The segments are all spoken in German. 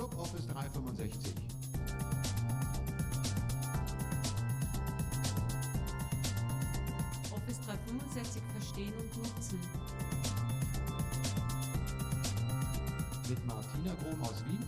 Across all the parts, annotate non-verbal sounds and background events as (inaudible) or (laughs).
Club Office 365. Office 365 verstehen und nutzen. Mit Martina Grom aus Wien.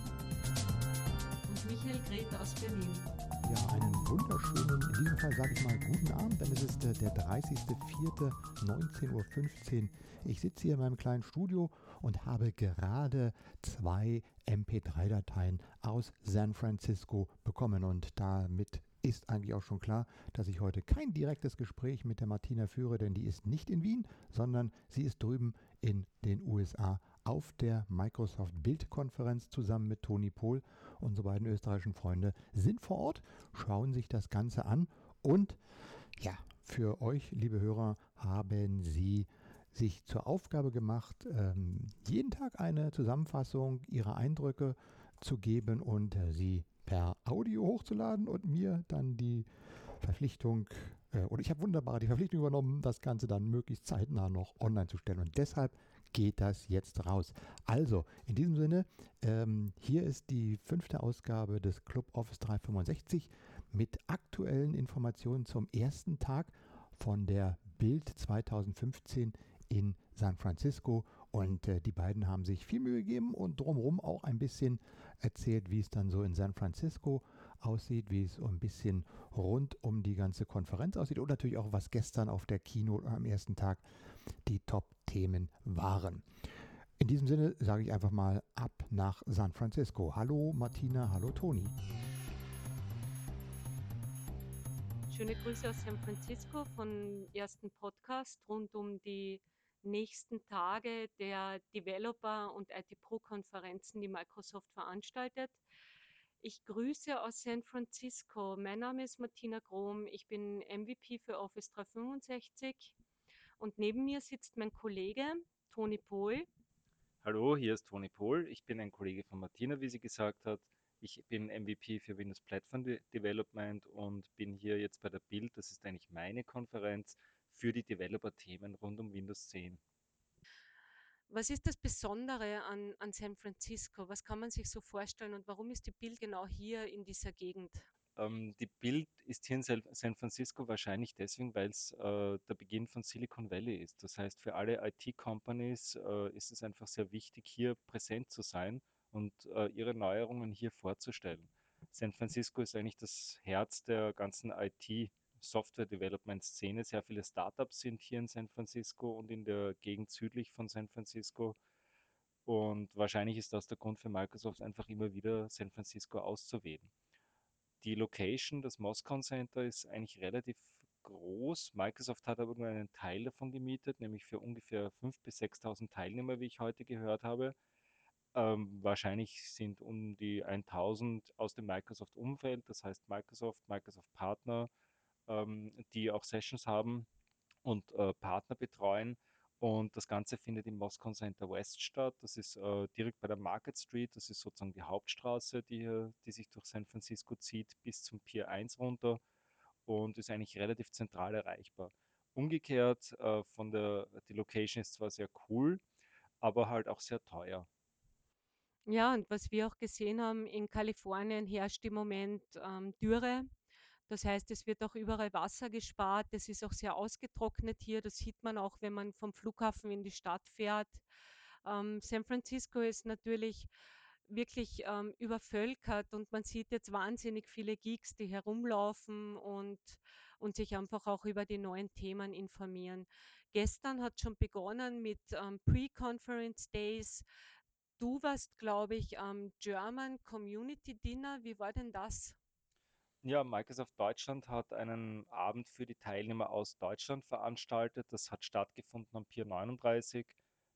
Und Michael Grete aus Berlin. Ja, einen wunderschönen, in diesem Fall sage ich mal guten Abend, denn es ist äh, der 30.04.19.15 Uhr. Ich sitze hier in meinem kleinen Studio und habe gerade zwei MP3-Dateien aus San Francisco bekommen und damit ist eigentlich auch schon klar, dass ich heute kein direktes Gespräch mit der Martina führe, denn die ist nicht in Wien, sondern sie ist drüben in den USA auf der Microsoft Bildkonferenz zusammen mit Toni Pohl. Unsere beiden österreichischen Freunde sind vor Ort, schauen sich das Ganze an und ja, für euch, liebe Hörer, haben sie sich zur Aufgabe gemacht, ähm, jeden Tag eine Zusammenfassung ihrer Eindrücke zu geben und äh, sie per Audio hochzuladen und mir dann die Verpflichtung, äh, oder ich habe wunderbar die Verpflichtung übernommen, das Ganze dann möglichst zeitnah noch online zu stellen. Und deshalb geht das jetzt raus. Also, in diesem Sinne, ähm, hier ist die fünfte Ausgabe des Club Office 365 mit aktuellen Informationen zum ersten Tag von der Bild 2015 in San Francisco und äh, die beiden haben sich viel Mühe gegeben und drumherum auch ein bisschen erzählt, wie es dann so in San Francisco aussieht, wie es ein bisschen rund um die ganze Konferenz aussieht und natürlich auch, was gestern auf der Kino am ersten Tag die Top-Themen waren. In diesem Sinne sage ich einfach mal ab nach San Francisco. Hallo Martina, hallo Toni. Schöne Grüße aus San Francisco von ersten Podcast rund um die nächsten Tage der Developer- und IT-Pro-Konferenzen, die Microsoft veranstaltet. Ich grüße aus San Francisco. Mein Name ist Martina Grom. Ich bin MVP für Office 365 und neben mir sitzt mein Kollege Toni Pohl. Hallo, hier ist Toni Pohl. Ich bin ein Kollege von Martina, wie sie gesagt hat. Ich bin MVP für Windows Platform Development und bin hier jetzt bei der Build. Das ist eigentlich meine Konferenz für die Developer-Themen rund um Windows 10. Was ist das Besondere an, an San Francisco? Was kann man sich so vorstellen und warum ist die Bild genau hier in dieser Gegend? Ähm, die Bild ist hier in San Francisco wahrscheinlich deswegen, weil es äh, der Beginn von Silicon Valley ist. Das heißt, für alle IT-Companies äh, ist es einfach sehr wichtig, hier präsent zu sein und äh, ihre Neuerungen hier vorzustellen. San Francisco ist eigentlich das Herz der ganzen IT- Software-Development-Szene. Sehr viele Startups sind hier in San Francisco und in der Gegend südlich von San Francisco. Und wahrscheinlich ist das der Grund für Microsoft, einfach immer wieder San Francisco auszuwählen. Die Location, das Moscone Center, ist eigentlich relativ groß. Microsoft hat aber nur einen Teil davon gemietet, nämlich für ungefähr 5.000 bis 6.000 Teilnehmer, wie ich heute gehört habe. Ähm, wahrscheinlich sind um die 1.000 aus dem Microsoft-Umfeld, das heißt Microsoft, Microsoft-Partner, ähm, die auch Sessions haben und äh, Partner betreuen. Und das Ganze findet im Moscow Center West statt. Das ist äh, direkt bei der Market Street. Das ist sozusagen die Hauptstraße, die, die sich durch San Francisco zieht, bis zum Pier 1 runter und ist eigentlich relativ zentral erreichbar. Umgekehrt, äh, von der, die Location ist zwar sehr cool, aber halt auch sehr teuer. Ja, und was wir auch gesehen haben, in Kalifornien herrscht im Moment ähm, Dürre. Das heißt, es wird auch überall Wasser gespart. Es ist auch sehr ausgetrocknet hier. Das sieht man auch, wenn man vom Flughafen in die Stadt fährt. Ähm, San Francisco ist natürlich wirklich ähm, übervölkert und man sieht jetzt wahnsinnig viele Geeks, die herumlaufen und, und sich einfach auch über die neuen Themen informieren. Gestern hat schon begonnen mit ähm, Pre-Conference Days. Du warst, glaube ich, am German Community Dinner. Wie war denn das? Ja, Microsoft Deutschland hat einen Abend für die Teilnehmer aus Deutschland veranstaltet. Das hat stattgefunden am Pier 39.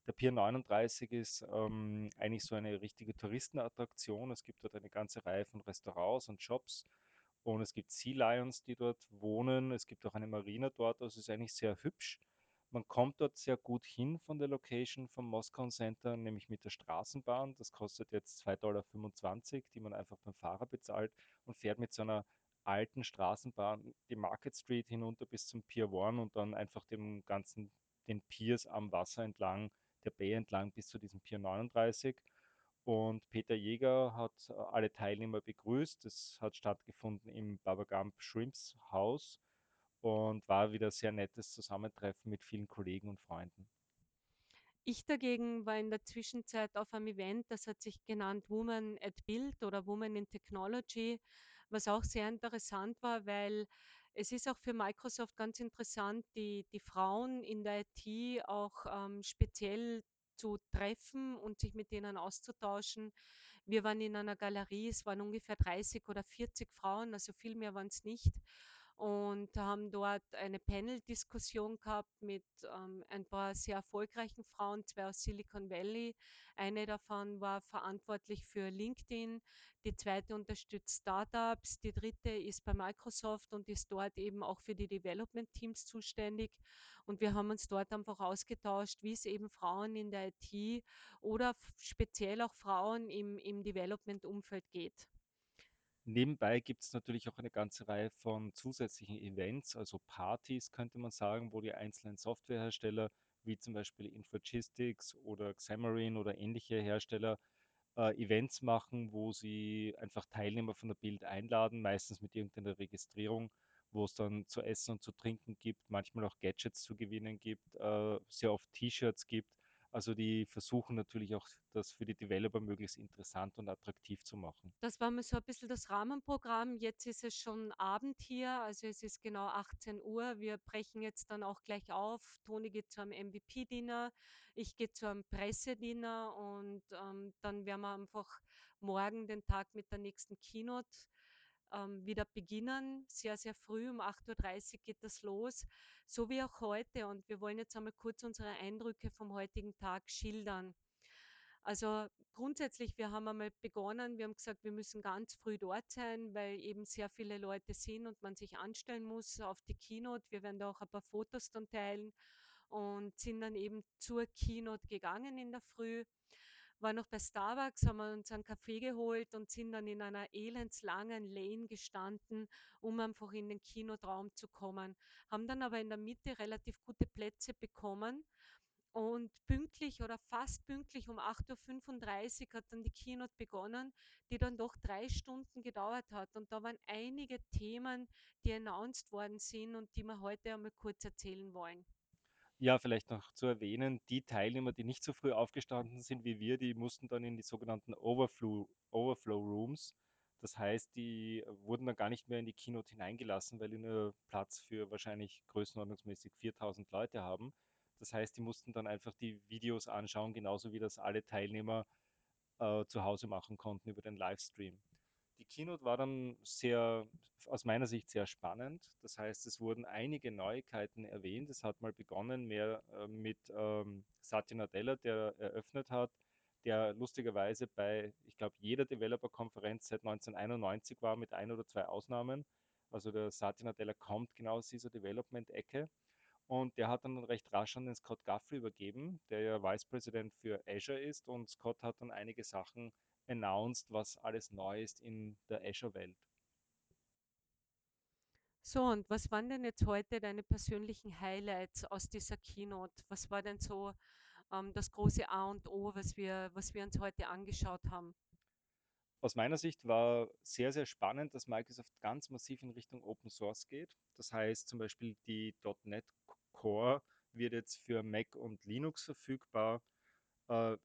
Der Pier 39 ist ähm, eigentlich so eine richtige Touristenattraktion. Es gibt dort eine ganze Reihe von Restaurants und Shops und es gibt Sea Lions, die dort wohnen. Es gibt auch eine Marina dort. Also es ist eigentlich sehr hübsch. Man kommt dort sehr gut hin von der Location vom Moscow Center, nämlich mit der Straßenbahn. Das kostet jetzt 2,25 Dollar, die man einfach beim Fahrer bezahlt und fährt mit so einer alten Straßenbahn die Market Street hinunter bis zum Pier One und dann einfach dem ganzen, den Piers am Wasser entlang, der Bay entlang bis zu diesem Pier 39. Und Peter Jäger hat äh, alle Teilnehmer begrüßt. Es hat stattgefunden im Baba Gump Shrimps Haus und war wieder sehr nettes Zusammentreffen mit vielen Kollegen und Freunden. Ich dagegen war in der Zwischenzeit auf einem Event, das hat sich genannt Woman at Build oder Woman in Technology, was auch sehr interessant war, weil es ist auch für Microsoft ganz interessant, die, die Frauen in der IT auch ähm, speziell zu treffen und sich mit denen auszutauschen. Wir waren in einer Galerie, es waren ungefähr 30 oder 40 Frauen, also viel mehr waren es nicht und haben dort eine Panel-Diskussion gehabt mit ähm, ein paar sehr erfolgreichen Frauen, zwei aus Silicon Valley. Eine davon war verantwortlich für LinkedIn, die zweite unterstützt Startups, die dritte ist bei Microsoft und ist dort eben auch für die Development Teams zuständig. Und wir haben uns dort einfach ausgetauscht, wie es eben Frauen in der IT oder speziell auch Frauen im, im Development-Umfeld geht. Nebenbei gibt es natürlich auch eine ganze Reihe von zusätzlichen Events, also Partys könnte man sagen, wo die einzelnen Softwarehersteller wie zum Beispiel Infragistics oder Xamarin oder ähnliche Hersteller äh, Events machen, wo sie einfach Teilnehmer von der Bild einladen, meistens mit irgendeiner Registrierung, wo es dann zu essen und zu trinken gibt, manchmal auch Gadgets zu gewinnen gibt, äh, sehr oft T-Shirts gibt. Also die versuchen natürlich auch, das für die Developer möglichst interessant und attraktiv zu machen. Das war mal so ein bisschen das Rahmenprogramm. Jetzt ist es schon Abend hier, also es ist genau 18 Uhr. Wir brechen jetzt dann auch gleich auf. Toni geht zu einem MVP-Dinner, ich gehe zu einem Pressedinner und ähm, dann werden wir einfach morgen den Tag mit der nächsten Keynote ähm, wieder beginnen. Sehr, sehr früh, um 8.30 Uhr geht das los, so wie auch heute. Und wir wollen jetzt einmal kurz unsere Eindrücke vom heutigen Tag schildern. Also grundsätzlich, wir haben einmal begonnen, wir haben gesagt, wir müssen ganz früh dort sein, weil eben sehr viele Leute sind und man sich anstellen muss auf die Keynote. Wir werden da auch ein paar Fotos dann teilen und sind dann eben zur Keynote gegangen in der Früh. War noch bei Starbucks, haben wir uns einen Kaffee geholt und sind dann in einer elendslangen Lane gestanden, um einfach in den Keynote-Raum zu kommen. Haben dann aber in der Mitte relativ gute Plätze bekommen und pünktlich oder fast pünktlich um 8.35 Uhr hat dann die Keynote begonnen, die dann doch drei Stunden gedauert hat. Und da waren einige Themen, die announced worden sind und die wir heute einmal kurz erzählen wollen. Ja, vielleicht noch zu erwähnen, die Teilnehmer, die nicht so früh aufgestanden sind wie wir, die mussten dann in die sogenannten Overflow, Rooms. Das heißt, die wurden dann gar nicht mehr in die Keynote hineingelassen, weil die nur Platz für wahrscheinlich größenordnungsmäßig 4000 Leute haben. Das heißt, die mussten dann einfach die Videos anschauen, genauso wie das alle Teilnehmer äh, zu Hause machen konnten über den Livestream. Die Keynote war dann sehr, aus meiner Sicht sehr spannend. Das heißt, es wurden einige Neuigkeiten erwähnt. Es hat mal begonnen mehr äh, mit ähm, Satya Nadella, der eröffnet hat, der lustigerweise bei, ich glaube, jeder Developer-Konferenz seit 1991 war, mit ein oder zwei Ausnahmen. Also der Satya Nadella kommt genau aus dieser Development-Ecke. Und der hat dann recht rasch an den Scott Guthrie übergeben, der ja Vice President für Azure ist. Und Scott hat dann einige Sachen announced, was alles neu ist in der Azure-Welt. So, und was waren denn jetzt heute deine persönlichen Highlights aus dieser Keynote? Was war denn so ähm, das große A und O, was wir, was wir uns heute angeschaut haben? Aus meiner Sicht war sehr, sehr spannend, dass Microsoft ganz massiv in Richtung Open Source geht. Das heißt zum Beispiel die .NET Core wird jetzt für Mac und Linux verfügbar. Äh,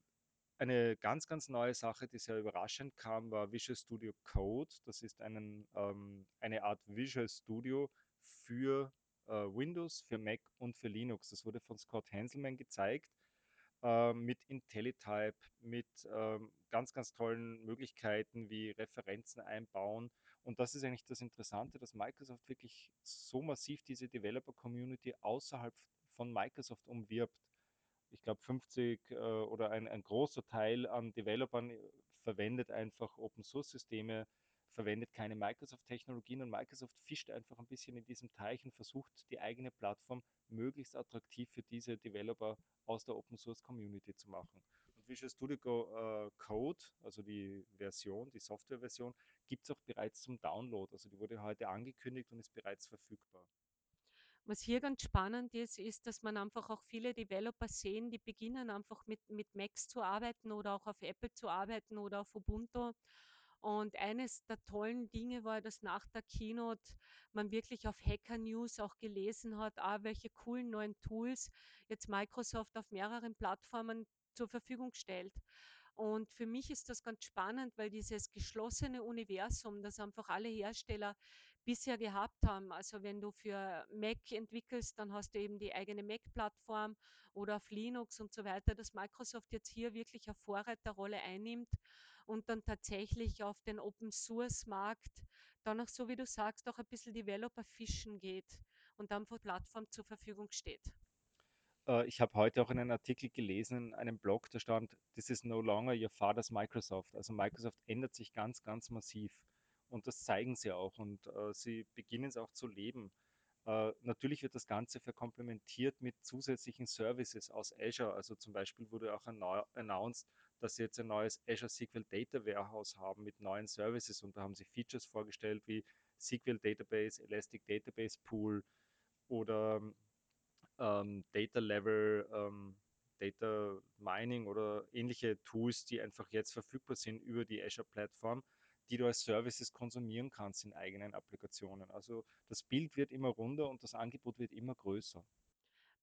eine ganz, ganz neue Sache, die sehr überraschend kam, war Visual Studio Code. Das ist einen, ähm, eine Art Visual Studio für äh, Windows, für Mac und für Linux. Das wurde von Scott Hanselman gezeigt äh, mit IntelliType, mit ähm, ganz, ganz tollen Möglichkeiten wie Referenzen einbauen. Und das ist eigentlich das Interessante, dass Microsoft wirklich so massiv diese Developer-Community außerhalb von Microsoft umwirbt. Ich glaube, 50 äh, oder ein, ein großer Teil an Developern äh, verwendet einfach Open-Source-Systeme, verwendet keine Microsoft-Technologien und Microsoft fischt einfach ein bisschen in diesem Teich und versucht, die eigene Plattform möglichst attraktiv für diese Developer aus der Open Source Community zu machen. Und Visual Studio äh, Code, also die Version, die Softwareversion, gibt es auch bereits zum Download. Also die wurde heute angekündigt und ist bereits verfügbar. Was hier ganz spannend ist, ist, dass man einfach auch viele Developer sehen, die beginnen einfach mit mit Macs zu arbeiten oder auch auf Apple zu arbeiten oder auf Ubuntu. Und eines der tollen Dinge war, dass nach der Keynote man wirklich auf Hacker News auch gelesen hat, ah, welche coolen neuen Tools jetzt Microsoft auf mehreren Plattformen zur Verfügung stellt. Und für mich ist das ganz spannend, weil dieses geschlossene Universum, das einfach alle Hersteller bisher gehabt haben. Also wenn du für Mac entwickelst, dann hast du eben die eigene Mac-Plattform oder auf Linux und so weiter, dass Microsoft jetzt hier wirklich eine Vorreiterrolle einnimmt und dann tatsächlich auf den Open-Source-Markt dann auch, so wie du sagst, auch ein bisschen Developer fischen geht und dann von Plattform zur Verfügung steht. Äh, ich habe heute auch in einem Artikel gelesen, in einem Blog, da stand, this is no longer your father's Microsoft. Also Microsoft ändert sich ganz, ganz massiv. Und das zeigen sie auch und äh, sie beginnen es auch zu leben. Äh, natürlich wird das Ganze verkomplementiert mit zusätzlichen Services aus Azure. Also zum Beispiel wurde auch announced, dass sie jetzt ein neues Azure SQL Data Warehouse haben mit neuen Services und da haben sie Features vorgestellt wie SQL Database, Elastic Database Pool oder ähm, Data Level, ähm, Data Mining oder ähnliche Tools, die einfach jetzt verfügbar sind über die Azure-Plattform, die du als Services konsumieren kannst in eigenen Applikationen. Also das Bild wird immer runder und das Angebot wird immer größer.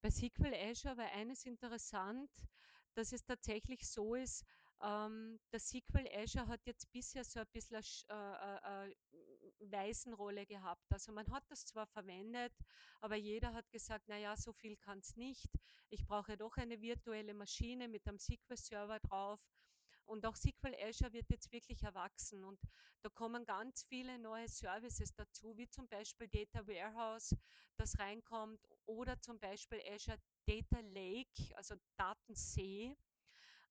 Bei SQL Azure war eines interessant, dass es tatsächlich so ist, ähm, der SQL Azure hat jetzt bisher so ein bisschen eine äh, äh, äh, Waisenrolle gehabt. Also man hat das zwar verwendet, aber jeder hat gesagt, naja, so viel kann es nicht. Ich brauche doch eine virtuelle Maschine mit einem SQL-Server drauf. Und auch SQL Azure wird jetzt wirklich erwachsen und da kommen ganz viele neue Services dazu, wie zum Beispiel Data Warehouse, das reinkommt oder zum Beispiel Azure Data Lake, also Datensee,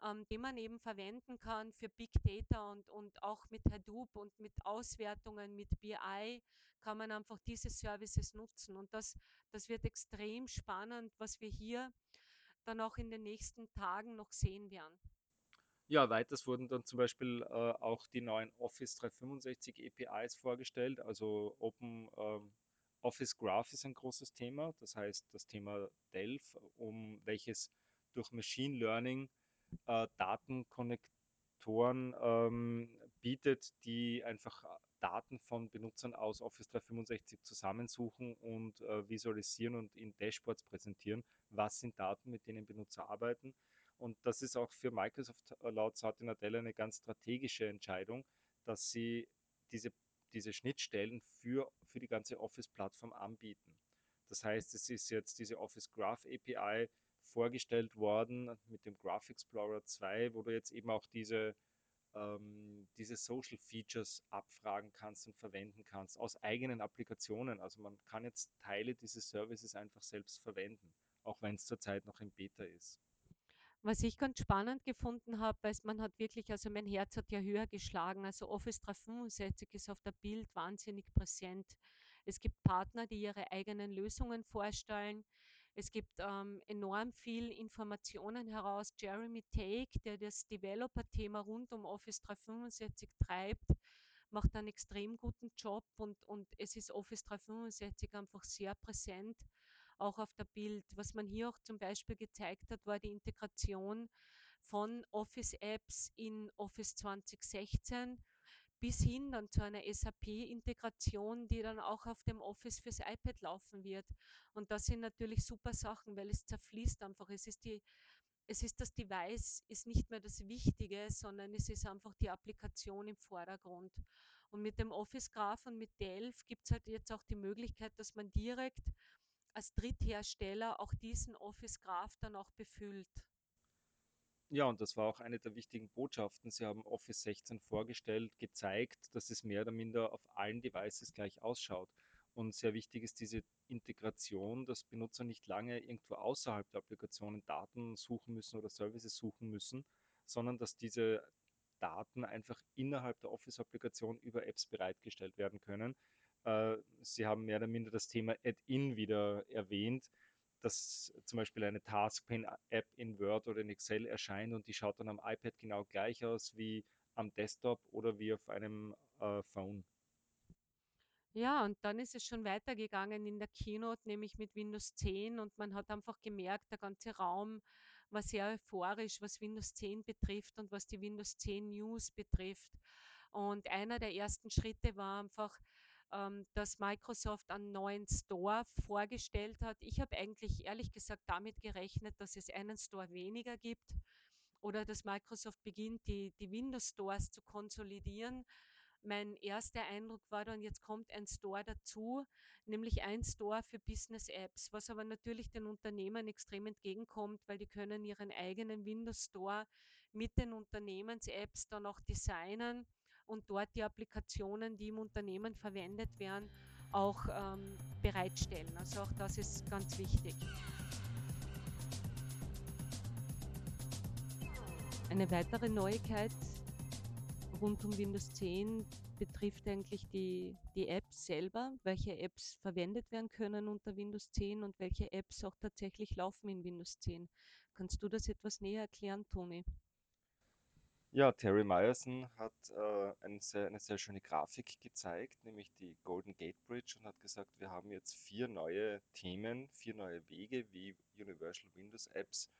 ähm, den man eben verwenden kann für Big Data und, und auch mit Hadoop und mit Auswertungen, mit BI kann man einfach diese Services nutzen. Und das, das wird extrem spannend, was wir hier dann auch in den nächsten Tagen noch sehen werden. Ja, weiters wurden dann zum Beispiel äh, auch die neuen Office 365 APIs vorgestellt. Also Open ähm, Office Graph ist ein großes Thema. Das heißt, das Thema Delph, um welches durch Machine Learning äh, Datenkonnektoren ähm, bietet, die einfach Daten von Benutzern aus Office 365 zusammensuchen und äh, visualisieren und in Dashboards präsentieren. Was sind Daten, mit denen Benutzer arbeiten? Und das ist auch für Microsoft äh, laut Satya Nadella eine ganz strategische Entscheidung, dass sie diese, diese Schnittstellen für, für die ganze Office-Plattform anbieten. Das heißt, es ist jetzt diese Office Graph API vorgestellt worden mit dem Graph Explorer 2, wo du jetzt eben auch diese, ähm, diese Social Features abfragen kannst und verwenden kannst aus eigenen Applikationen. Also man kann jetzt Teile dieses Services einfach selbst verwenden, auch wenn es zurzeit noch im Beta ist. Was ich ganz spannend gefunden habe, ist, man hat wirklich, also mein Herz hat ja höher geschlagen. Also Office 365 ist auf der Bild wahnsinnig präsent. Es gibt Partner, die ihre eigenen Lösungen vorstellen. Es gibt ähm, enorm viel Informationen heraus. Jeremy Take, der das Developer-Thema rund um Office 365 treibt, macht einen extrem guten Job und, und es ist Office 365 einfach sehr präsent auch auf der Bild. Was man hier auch zum Beispiel gezeigt hat, war die Integration von Office-Apps in Office 2016 bis hin dann zu einer SAP-Integration, die dann auch auf dem Office fürs iPad laufen wird. Und das sind natürlich super Sachen, weil es zerfließt einfach. Es ist die es ist das Device, ist nicht mehr das Wichtige, sondern es ist einfach die Applikation im Vordergrund. Und mit dem Office Graph und mit Delph gibt es halt jetzt auch die Möglichkeit, dass man direkt als Dritthersteller auch diesen Office Graph dann auch befüllt. Ja, und das war auch eine der wichtigen Botschaften. Sie haben Office 16 vorgestellt, gezeigt, dass es mehr oder minder auf allen Devices gleich ausschaut. Und sehr wichtig ist diese Integration, dass Benutzer nicht lange irgendwo außerhalb der Applikationen Daten suchen müssen oder Services suchen müssen, sondern dass diese Daten einfach innerhalb der Office-Applikation über Apps bereitgestellt werden können. Äh, Sie haben mehr oder minder das Thema Add-in wieder erwähnt, dass zum Beispiel eine Taskpane-App in Word oder in Excel erscheint und die schaut dann am iPad genau gleich aus wie am Desktop oder wie auf einem äh, Phone. Ja, und dann ist es schon weitergegangen in der Keynote, nämlich mit Windows 10 und man hat einfach gemerkt, der ganze Raum war sehr euphorisch, was Windows 10 betrifft und was die Windows 10 News betrifft. Und einer der ersten Schritte war einfach, ähm, dass Microsoft einen neuen Store vorgestellt hat. Ich habe eigentlich ehrlich gesagt damit gerechnet, dass es einen Store weniger gibt oder dass Microsoft beginnt, die, die Windows Stores zu konsolidieren. Mein erster Eindruck war dann, jetzt kommt ein Store dazu, nämlich ein Store für Business Apps, was aber natürlich den Unternehmen extrem entgegenkommt, weil die können ihren eigenen Windows Store mit den Unternehmens-Apps dann auch designen und dort die Applikationen, die im Unternehmen verwendet werden, auch ähm, bereitstellen. Also auch das ist ganz wichtig. Eine weitere Neuigkeit rund um Windows 10 betrifft eigentlich die, die Apps selber, welche Apps verwendet werden können unter Windows 10 und welche Apps auch tatsächlich laufen in Windows 10. Kannst du das etwas näher erklären, Toni? Ja, Terry Myerson hat äh, eine, sehr, eine sehr schöne Grafik gezeigt, nämlich die Golden Gate Bridge und hat gesagt, wir haben jetzt vier neue Themen, vier neue Wege, wie Universal Windows Apps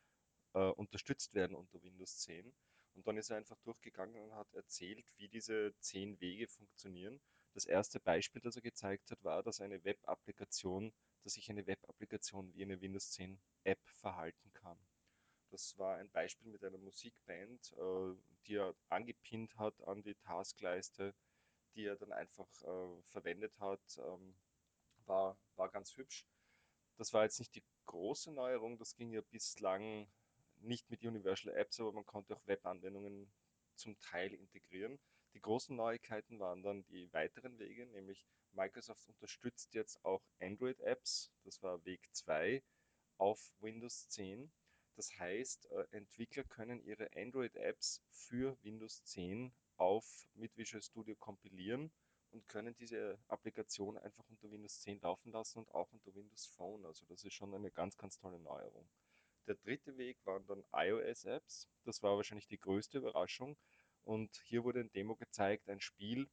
äh, unterstützt werden unter Windows 10. Und dann ist er einfach durchgegangen und hat erzählt, wie diese zehn Wege funktionieren. Das erste Beispiel, das er gezeigt hat, war, dass eine Web-Applikation, dass sich eine Web-Applikation wie eine Windows 10 App verhalten kann. Das war ein Beispiel mit einer Musikband, äh, die er angepinnt hat an die Taskleiste, die er dann einfach äh, verwendet hat. Ähm, war, war ganz hübsch. Das war jetzt nicht die große Neuerung, das ging ja bislang nicht mit Universal Apps, aber man konnte auch Webanwendungen zum Teil integrieren. Die großen Neuigkeiten waren dann die weiteren Wege, nämlich Microsoft unterstützt jetzt auch Android-Apps, das war Weg 2 auf Windows 10. Das heißt, äh, Entwickler können ihre Android-Apps für Windows 10 auf mit Visual Studio kompilieren und können diese Applikation einfach unter Windows 10 laufen lassen und auch unter Windows Phone. Also das ist schon eine ganz, ganz tolle Neuerung. Der dritte Weg waren dann iOS-Apps. Das war wahrscheinlich die größte Überraschung. Und hier wurde ein Demo gezeigt, ein Spiel,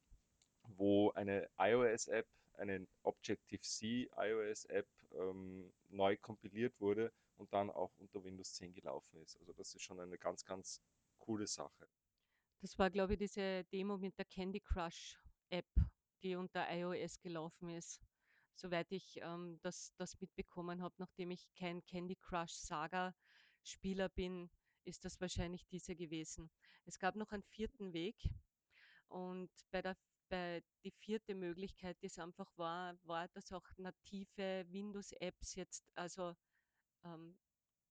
wo eine iOS-App, eine Objective-C iOS-App ähm, neu kompiliert wurde und dann auch unter Windows 10 gelaufen ist. Also das ist schon eine ganz, ganz coole Sache. Das war, glaube ich, diese Demo mit der Candy Crush App, die unter iOS gelaufen ist. Soweit ich ähm, das, das mitbekommen habe, nachdem ich kein Candy Crush Saga Spieler bin, ist das wahrscheinlich diese gewesen. Es gab noch einen vierten Weg und bei der die vierte Möglichkeit, die es einfach war, war, dass auch native Windows-Apps jetzt, also ähm,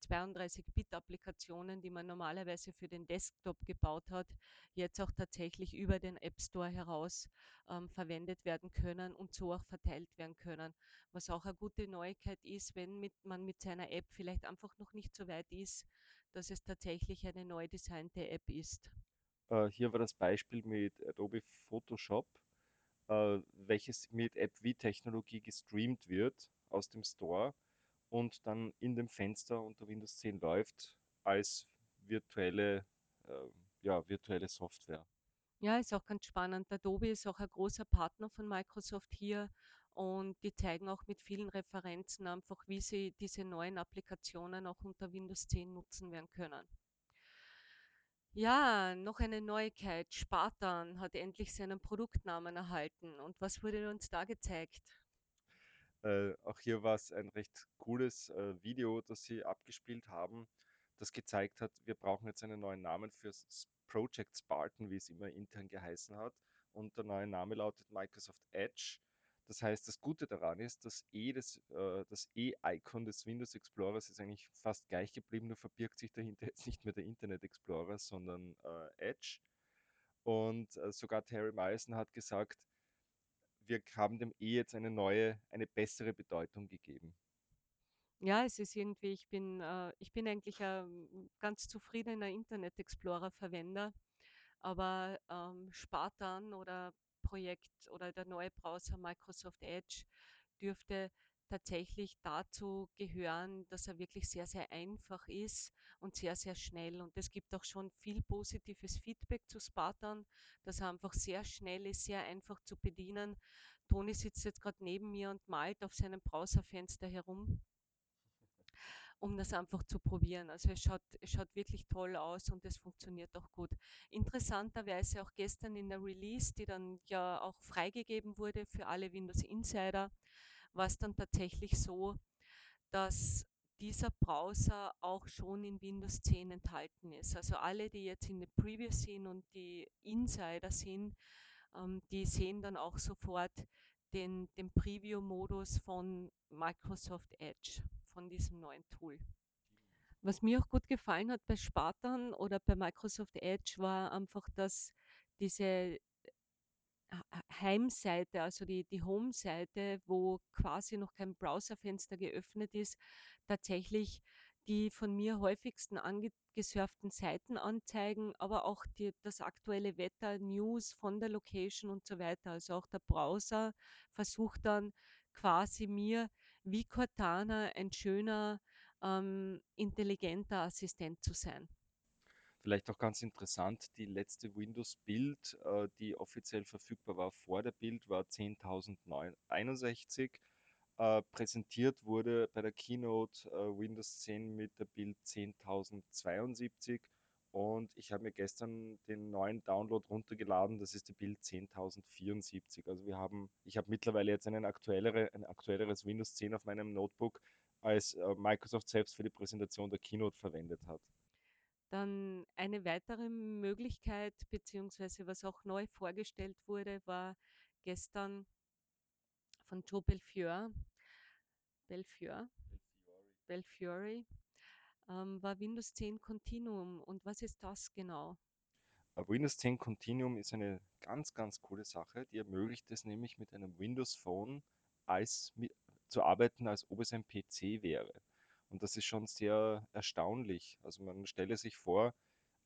32-Bit-Applikationen, die man normalerweise für den Desktop gebaut hat, jetzt auch tatsächlich über den App Store heraus ähm, verwendet werden können und so auch verteilt werden können. Was auch eine gute Neuigkeit ist, wenn mit, man mit seiner App vielleicht einfach noch nicht so weit ist, dass es tatsächlich eine neu designte App ist. Äh, hier war das Beispiel mit Adobe Photoshop, äh, welches mit App V-Technologie gestreamt wird aus dem Store und dann in dem Fenster unter Windows 10 läuft als virtuelle, äh, ja, virtuelle Software. Ja, ist auch ganz spannend. Adobe ist auch ein großer Partner von Microsoft hier und die zeigen auch mit vielen Referenzen einfach, wie sie diese neuen Applikationen auch unter Windows 10 nutzen werden können. Ja, noch eine Neuigkeit. Spartan hat endlich seinen Produktnamen erhalten. Und was wurde uns da gezeigt? Äh, auch hier war es ein recht cooles äh, Video, das sie abgespielt haben, das gezeigt hat, wir brauchen jetzt einen neuen Namen für Project Spartan, wie es immer intern geheißen hat. Und der neue Name lautet Microsoft Edge. Das heißt, das Gute daran ist, dass E des, äh, das E-Icon des Windows Explorers ist eigentlich fast gleich geblieben, nur verbirgt sich dahinter (laughs) jetzt nicht mehr der Internet Explorer, sondern äh, Edge. Und äh, sogar Terry Myerson hat gesagt, wir haben dem E jetzt eine neue, eine bessere Bedeutung gegeben. Ja, es ist irgendwie, ich bin, äh, ich bin eigentlich ein ganz zufriedener Internet Explorer-Verwender, aber ähm, Spartan oder Projekt oder der neue Browser Microsoft Edge dürfte tatsächlich dazu gehören, dass er wirklich sehr, sehr einfach ist und sehr, sehr schnell. Und es gibt auch schon viel positives Feedback zu Spartan, dass er einfach sehr schnell ist, sehr einfach zu bedienen. Toni sitzt jetzt gerade neben mir und malt auf seinem Browserfenster herum um das einfach zu probieren. Also es schaut, es schaut wirklich toll aus und es funktioniert auch gut. Interessanterweise auch gestern in der Release, die dann ja auch freigegeben wurde für alle Windows Insider, war es dann tatsächlich so, dass dieser Browser auch schon in Windows 10 enthalten ist. Also alle, die jetzt in der Preview sind und die Insider sind, ähm, die sehen dann auch sofort den, den Preview-Modus von Microsoft Edge, von diesem neuen Tool. Was mir auch gut gefallen hat bei Spartan oder bei Microsoft Edge war einfach, dass diese Heimseite, also die, die Home-Seite, wo quasi noch kein Browserfenster geöffnet ist, tatsächlich die von mir häufigsten angesurften Seiten anzeigen, aber auch die, das aktuelle Wetter, News von der Location und so weiter. Also auch der Browser versucht dann quasi mir wie Cortana ein schöner, ähm, intelligenter Assistent zu sein. Vielleicht auch ganz interessant, die letzte Windows-Build, äh, die offiziell verfügbar war vor der Build, war 10.061. Äh, präsentiert wurde bei der Keynote äh, Windows 10 mit der Build 10.072 und ich habe mir gestern den neuen Download runtergeladen, das ist die Build 10.074. Also wir haben, ich habe mittlerweile jetzt einen aktuellere, ein aktuelleres Windows 10 auf meinem Notebook, als äh, Microsoft selbst für die Präsentation der Keynote verwendet hat. Dann eine weitere Möglichkeit, beziehungsweise was auch neu vorgestellt wurde, war gestern von Joe Belfiore, Belfiore, Belfiore, ähm, war Windows 10 Continuum. Und was ist das genau? Windows 10 Continuum ist eine ganz, ganz coole Sache. Die ermöglicht es nämlich mit einem Windows Phone als, zu arbeiten, als ob es ein PC wäre. Und das ist schon sehr erstaunlich. Also man stelle sich vor,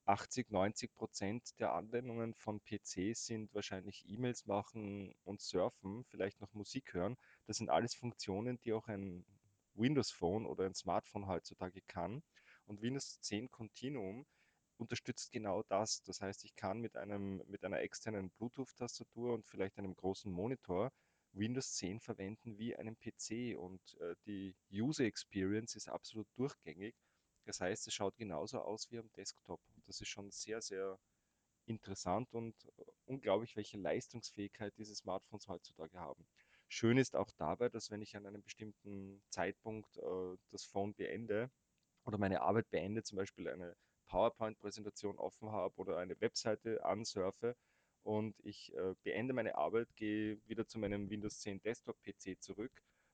80, 90 Prozent der Anwendungen von PCs sind wahrscheinlich E-Mails machen und surfen, vielleicht noch Musik hören. Das sind alles Funktionen, die auch ein Windows Phone oder ein Smartphone heutzutage kann. Und Windows 10 Continuum unterstützt genau das. Das heißt, ich kann mit, einem, mit einer externen Bluetooth-Tastatur und vielleicht einem großen Monitor Windows 10 verwenden wie einen PC und äh, die User Experience ist absolut durchgängig. Das heißt, es schaut genauso aus wie am Desktop. Das ist schon sehr, sehr interessant und äh, unglaublich, welche Leistungsfähigkeit diese Smartphones heutzutage haben. Schön ist auch dabei, dass wenn ich an einem bestimmten Zeitpunkt äh, das Phone beende oder meine Arbeit beende, zum Beispiel eine PowerPoint-Präsentation offen habe oder eine Webseite ansurfe, und ich äh, beende meine Arbeit, gehe wieder zu meinem Windows 10 Desktop-PC zurück,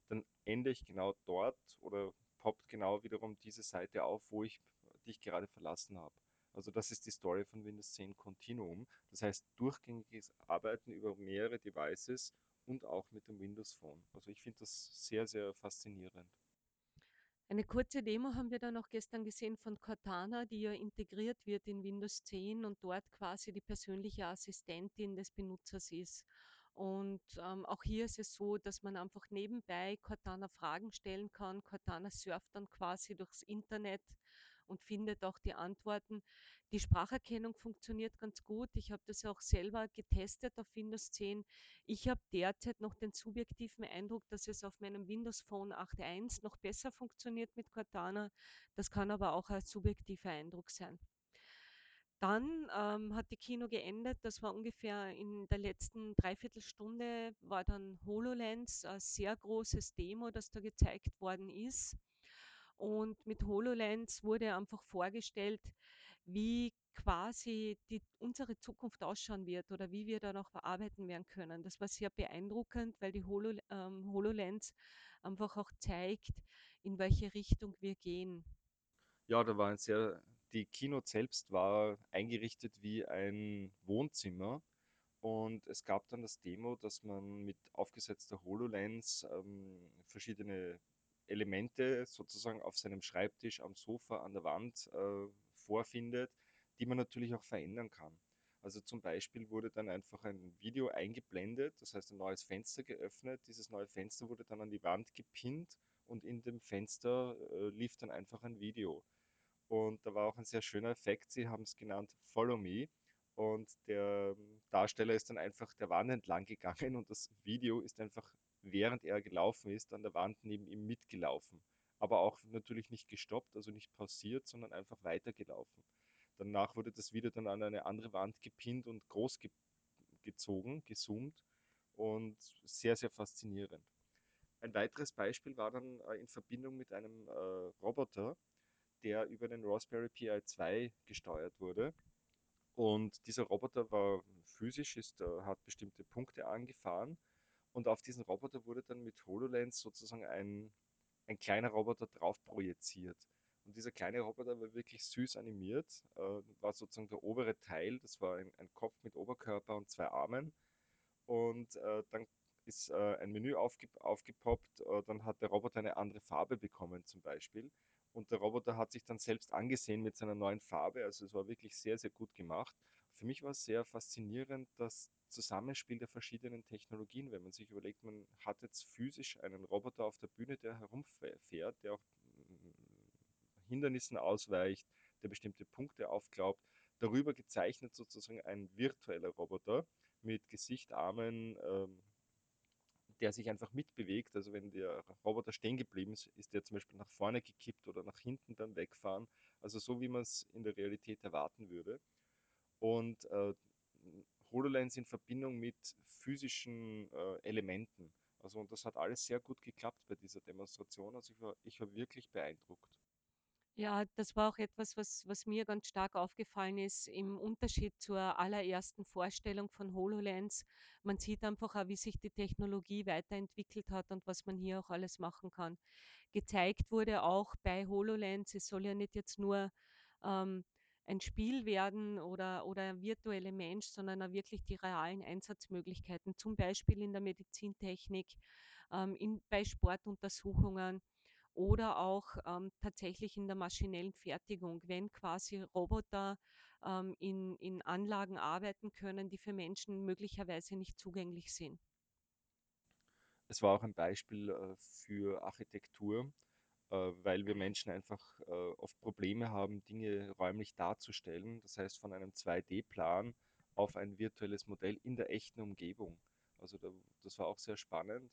dann ende ich genau dort oder poppt genau wiederum diese Seite auf, wo ich dich gerade verlassen habe. Also das ist die Story von Windows 10 Continuum. Das heißt durchgängiges Arbeiten über mehrere Devices und auch mit dem Windows Phone. Also ich finde das sehr, sehr faszinierend. Eine kurze Demo haben wir dann auch gestern gesehen von Cortana, die ja integriert wird in Windows 10 und dort quasi die persönliche Assistentin des Benutzers ist. Und ähm, auch hier ist es so, dass man einfach nebenbei Cortana Fragen stellen kann. Cortana surft dann quasi durchs Internet und findet auch die Antworten. Die Spracherkennung funktioniert ganz gut. Ich habe das auch selber getestet auf Windows 10. Ich habe derzeit noch den subjektiven Eindruck, dass es auf meinem Windows Phone 8.1 noch besser funktioniert mit Cortana. Das kann aber auch ein subjektiver Eindruck sein. Dann ähm, hat die Kino geendet. Das war ungefähr in der letzten Dreiviertelstunde, war dann HoloLens, ein sehr großes Demo, das da gezeigt worden ist. Und mit HoloLens wurde einfach vorgestellt, wie quasi die, unsere Zukunft ausschauen wird oder wie wir da noch bearbeiten werden können. Das war sehr beeindruckend, weil die Holo, ähm, HoloLens einfach auch zeigt, in welche Richtung wir gehen. Ja, da war ein sehr die Keynote selbst war eingerichtet wie ein Wohnzimmer und es gab dann das Demo, dass man mit aufgesetzter HoloLens ähm, verschiedene Elemente sozusagen auf seinem Schreibtisch, am Sofa, an der Wand äh, vorfindet, die man natürlich auch verändern kann. Also zum Beispiel wurde dann einfach ein Video eingeblendet, das heißt ein neues Fenster geöffnet. Dieses neue Fenster wurde dann an die Wand gepinnt und in dem Fenster äh, lief dann einfach ein Video. Und da war auch ein sehr schöner Effekt. Sie haben es genannt Follow Me. Und der ähm, Darsteller ist dann einfach der Wand entlang gegangen und das Video ist einfach, während er gelaufen ist, an der Wand neben ihm mitgelaufen. Aber auch natürlich nicht gestoppt, also nicht pausiert, sondern einfach weitergelaufen. Danach wurde das Video dann an eine andere Wand gepinnt und groß ge gezogen, gezoomt und sehr, sehr faszinierend. Ein weiteres Beispiel war dann äh, in Verbindung mit einem äh, Roboter, der über den Raspberry Pi 2 gesteuert wurde. Und dieser Roboter war physisch, ist, äh, hat bestimmte Punkte angefahren. Und auf diesen Roboter wurde dann mit HoloLens sozusagen ein, ein kleiner Roboter drauf projiziert. Und dieser kleine Roboter war wirklich süß animiert, äh, war sozusagen der obere Teil, das war ein, ein Kopf mit Oberkörper und zwei Armen. Und äh, dann ist äh, ein Menü aufge aufgepoppt, äh, dann hat der Roboter eine andere Farbe bekommen zum Beispiel. Und der Roboter hat sich dann selbst angesehen mit seiner neuen Farbe. Also es war wirklich sehr, sehr gut gemacht. Für mich war es sehr faszinierend, das Zusammenspiel der verschiedenen Technologien, wenn man sich überlegt, man hat jetzt physisch einen Roboter auf der Bühne, der herumfährt, der auch mm, Hindernissen ausweicht, der bestimmte Punkte aufglaubt. Darüber gezeichnet sozusagen ein virtueller Roboter mit Gesicht, Armen, ähm, der sich einfach mitbewegt. Also wenn der Roboter stehen geblieben ist, ist der zum Beispiel nach vorne gekippt oder nach hinten dann wegfahren. Also so, wie man es in der Realität erwarten würde. Und äh, HoloLens in Verbindung mit physischen äh, Elementen. Also und das hat alles sehr gut geklappt bei dieser Demonstration. Also ich war, ich war wirklich beeindruckt. Ja, das war auch etwas, was was mir ganz stark aufgefallen ist im Unterschied zur allerersten Vorstellung von HoloLens. Man sieht einfach auch, wie sich die Technologie weiterentwickelt hat und was man hier auch alles machen kann. Gezeigt wurde auch bei HoloLens, es soll ja nicht jetzt nur, ähm, ein Spiel werden oder oder ein virtueller Mensch, sondern auch wirklich die realen Einsatzmöglichkeiten, zum Beispiel in der Medizintechnik, ähm, in bei Sportuntersuchungen oder auch ähm, tatsächlich in der maschinellen Fertigung, wenn quasi Roboter ähm, in, in Anlagen arbeiten können, die für Menschen möglicherweise nicht zugänglich sind. Es war auch ein Beispiel äh, für Architektur, weil wir Menschen einfach äh, oft Probleme haben, Dinge räumlich darzustellen. Das heißt, von einem 2D-Plan auf ein virtuelles Modell in der echten Umgebung. Also da, das war auch sehr spannend,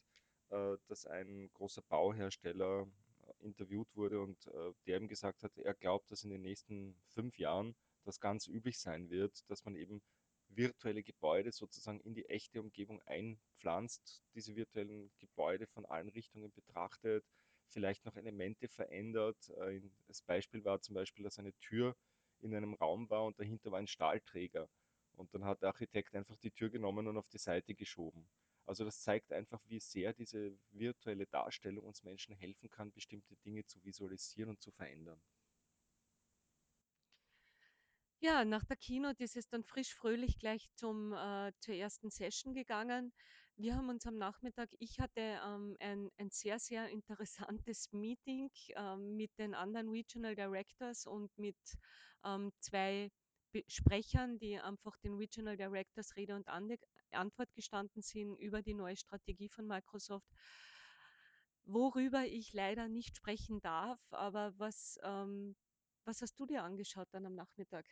äh, dass ein großer Bauhersteller äh, interviewt wurde und äh, der ihm gesagt hat, er glaubt, dass in den nächsten fünf Jahren das ganz üblich sein wird, dass man eben virtuelle Gebäude sozusagen in die echte Umgebung einpflanzt, diese virtuellen Gebäude von allen Richtungen betrachtet, vielleicht noch Elemente verändert. Äh, das Beispiel war zum Beispiel, dass eine Tür in einem Raum war und dahinter war ein Stahlträger. Und dann hat der Architekt einfach die Tür genommen und auf die Seite geschoben. Also das zeigt einfach, wie sehr diese virtuelle Darstellung uns Menschen helfen kann, bestimmte Dinge zu visualisieren und zu verändern. Ja, nach der Keynote ist es dann frisch fröhlich gleich zum, äh, zur ersten Session gegangen. Wir haben uns am Nachmittag, ich hatte ähm, ein, ein sehr, sehr interessantes Meeting ähm, mit den anderen Regional Directors und mit ähm, zwei Sprechern, die einfach den Regional Directors Rede und Ande Antwort gestanden sind über die neue Strategie von Microsoft, worüber ich leider nicht sprechen darf. Aber was, ähm, was hast du dir angeschaut dann am Nachmittag?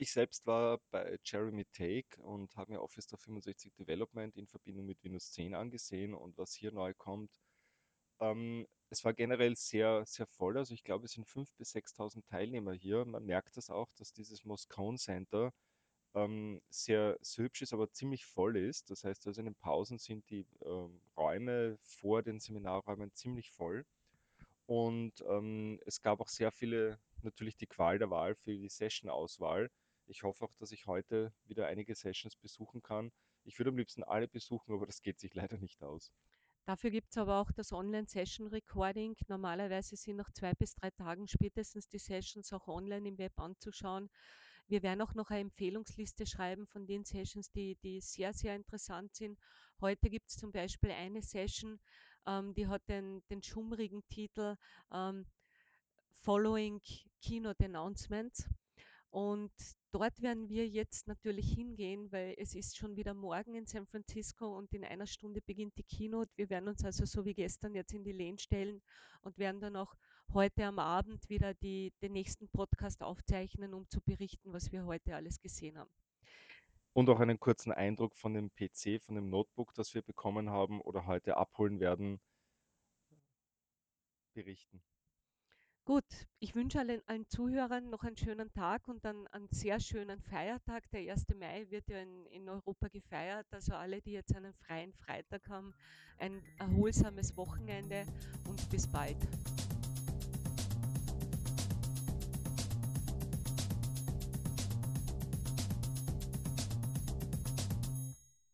Ich selbst war bei Jeremy Take und habe mir Office 365 Development in Verbindung mit Windows 10 angesehen und was hier neu kommt. Ähm, es war generell sehr, sehr voll. Also ich glaube, es sind 5.000 bis 6.000 Teilnehmer hier. Man merkt das auch, dass dieses Moscone Center ähm, sehr, sehr hübsch ist, aber ziemlich voll ist. Das heißt, also in den Pausen sind die ähm, Räume vor den Seminarräumen ziemlich voll. Und ähm, es gab auch sehr viele, natürlich die Qual der Wahl für die Session-Auswahl. Ich hoffe auch, dass ich heute wieder einige Sessions besuchen kann. Ich würde am liebsten alle besuchen, (laughs) aber das geht sich leider nicht aus. Dafür gibt es aber auch das Online-Session-Recording. Normalerweise sind nach zwei bis drei Tagen spätestens die Sessions auch online im Web anzuschauen. Wir werden auch noch eine Empfehlungsliste schreiben von den Sessions, die, die sehr, sehr interessant sind. Heute gibt es zum Beispiel eine Session, ähm, die hat den, den schummrigen Titel ähm, Following Keynote Announcements. Und dort werden wir jetzt natürlich hingehen, weil es ist schon wieder morgen in San Francisco und in einer Stunde beginnt die Keynote. Wir werden uns also so wie gestern jetzt in die Lane stellen und werden dann auch heute am Abend wieder die, den nächsten Podcast aufzeichnen, um zu berichten, was wir heute alles gesehen haben. Und auch einen kurzen Eindruck von dem PC, von dem Notebook, das wir bekommen haben oder heute abholen werden, berichten. Gut, ich wünsche allen, allen Zuhörern noch einen schönen Tag und dann einen sehr schönen Feiertag. Der 1. Mai wird ja in, in Europa gefeiert. Also alle, die jetzt einen freien Freitag haben, ein erholsames Wochenende und bis bald.